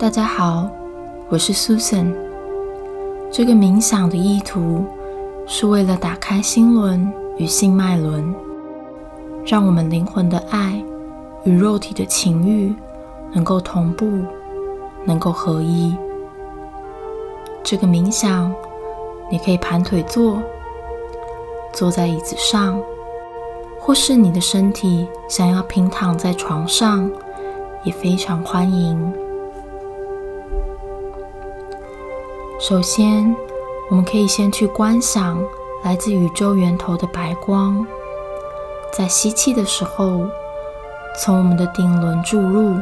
大家好，我是 Susan。这个冥想的意图是为了打开心轮与性脉轮，让我们灵魂的爱与肉体的情欲能够同步，能够合一。这个冥想，你可以盘腿坐，坐在椅子上，或是你的身体想要平躺在床上，也非常欢迎。首先，我们可以先去观想来自宇宙源头的白光，在吸气的时候，从我们的顶轮注入，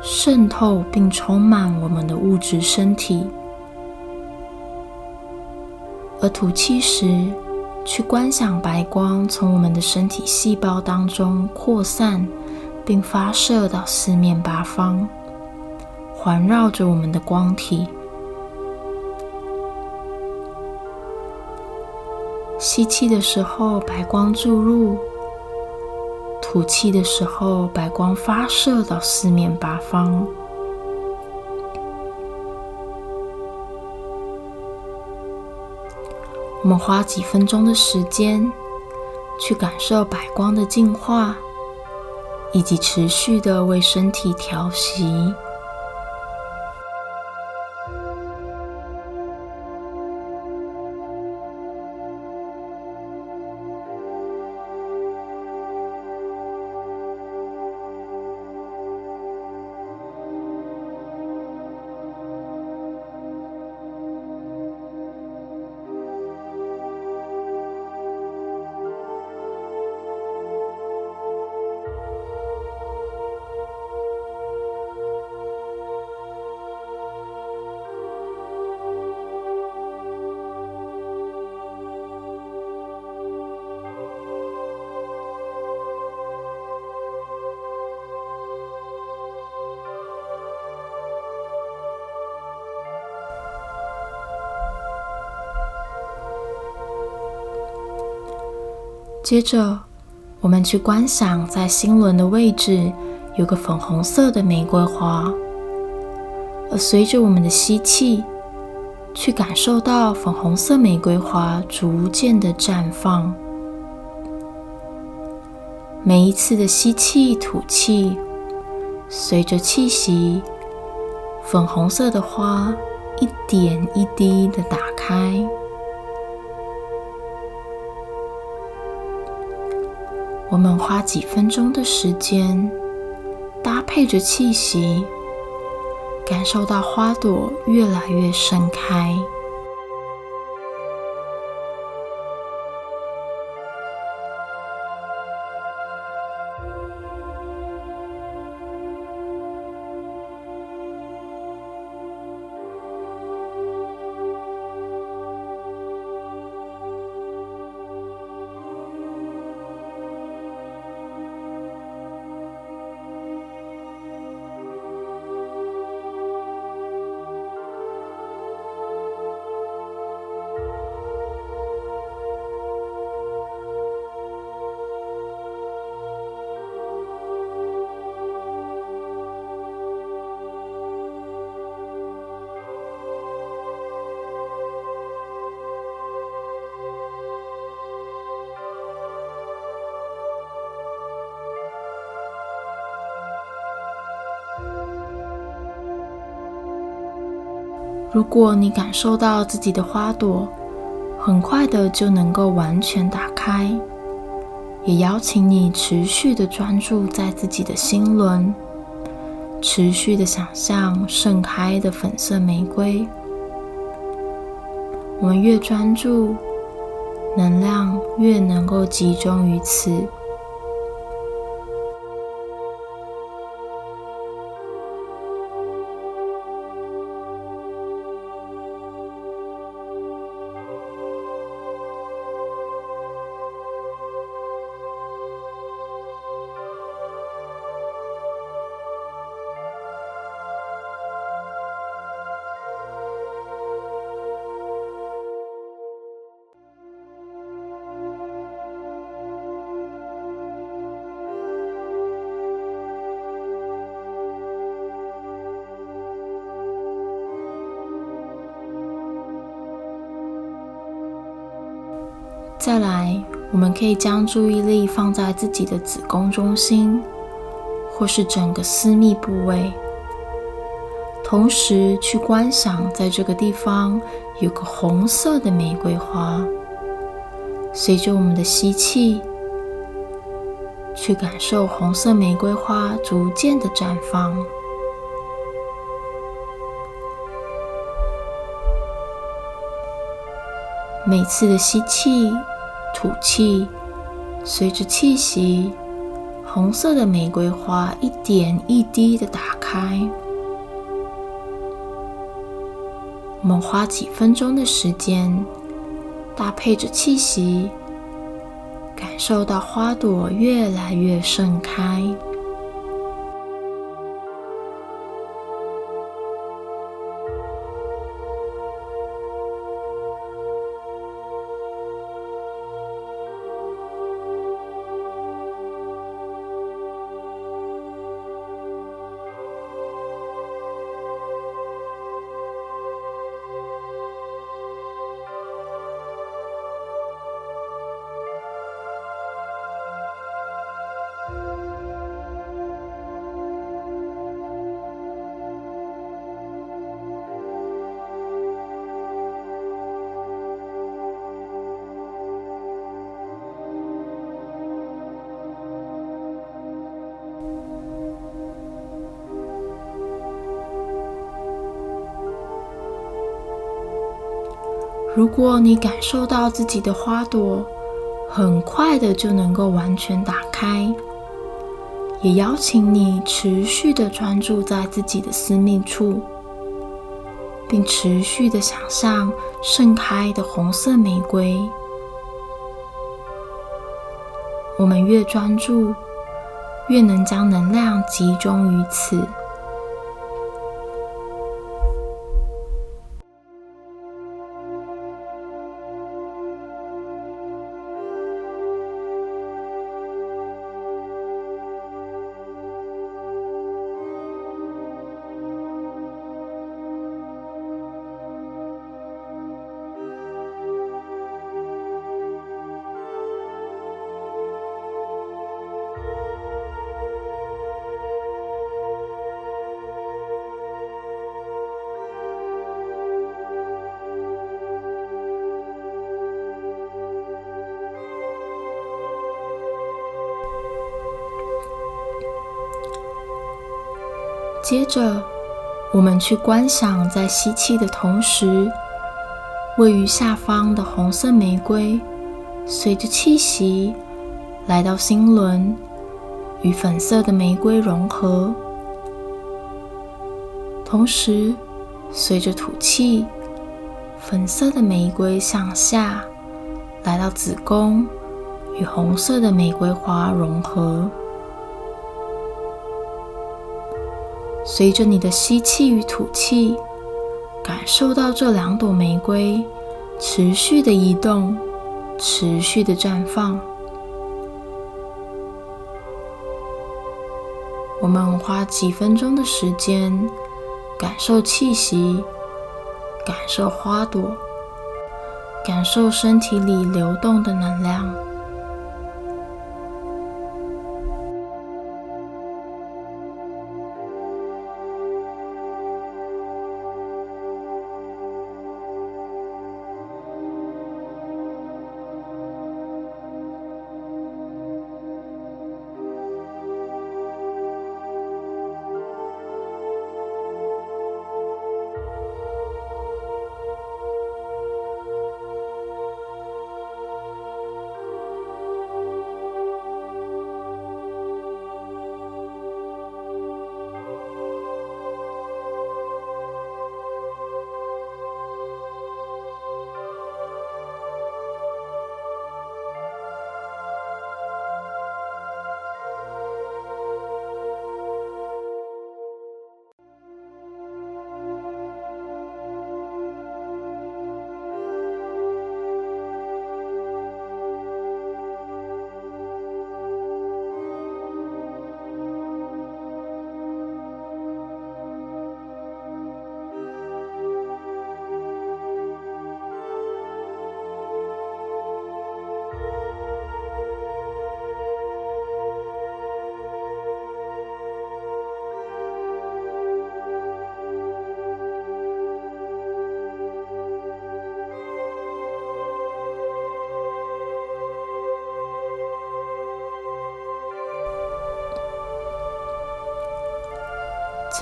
渗透并充满我们的物质身体；而吐气时，去观想白光从我们的身体细胞当中扩散，并发射到四面八方，环绕着我们的光体。吸气的时候，白光注入；吐气的时候，白光发射到四面八方。我们花几分钟的时间，去感受白光的净化，以及持续的为身体调息。接着，我们去观想，在心轮的位置有个粉红色的玫瑰花，而随着我们的吸气，去感受到粉红色玫瑰花逐渐的绽放。每一次的吸气、吐气，随着气息，粉红色的花一点一滴的打开。我们花几分钟的时间，搭配着气息，感受到花朵越来越盛开。如果你感受到自己的花朵很快的就能够完全打开，也邀请你持续的专注在自己的心轮，持续的想象盛开的粉色玫瑰。我们越专注，能量越能够集中于此。下来，我们可以将注意力放在自己的子宫中心，或是整个私密部位，同时去观想，在这个地方有个红色的玫瑰花。随着我们的吸气，去感受红色玫瑰花逐渐的绽放。每次的吸气、吐气，随着气息，红色的玫瑰花一点一滴的打开。我们花几分钟的时间，搭配着气息，感受到花朵越来越盛开。如果你感受到自己的花朵很快的就能够完全打开，也邀请你持续的专注在自己的私密处，并持续的想象盛开的红色玫瑰。我们越专注，越能将能量集中于此。接着，我们去观想，在吸气的同时，位于下方的红色玫瑰，随着气息来到心轮，与粉色的玫瑰融合；同时，随着吐气，粉色的玫瑰向下来到子宫，与红色的玫瑰花融合。随着你的吸气与吐气，感受到这两朵玫瑰持续的移动，持续的绽放。我们花几分钟的时间，感受气息，感受花朵，感受身体里流动的能量。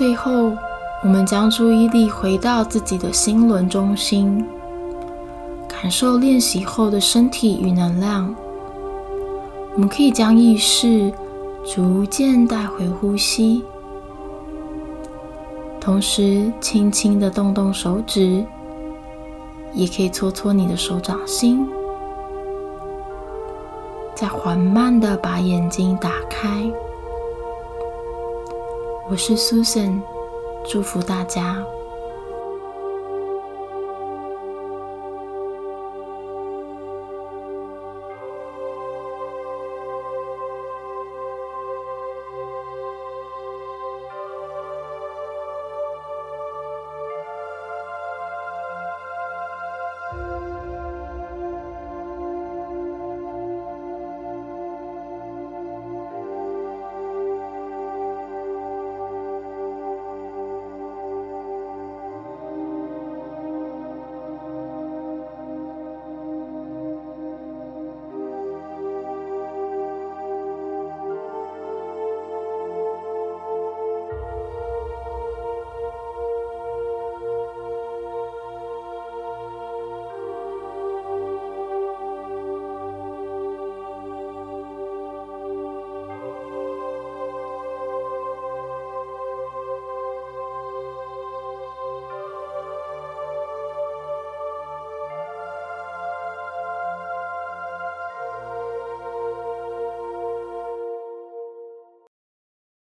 最后，我们将注意力回到自己的心轮中心，感受练习后的身体与能量。我们可以将意识逐渐带回呼吸，同时轻轻的动动手指，也可以搓搓你的手掌心。再缓慢的把眼睛打开。我是 Susan，祝福大家。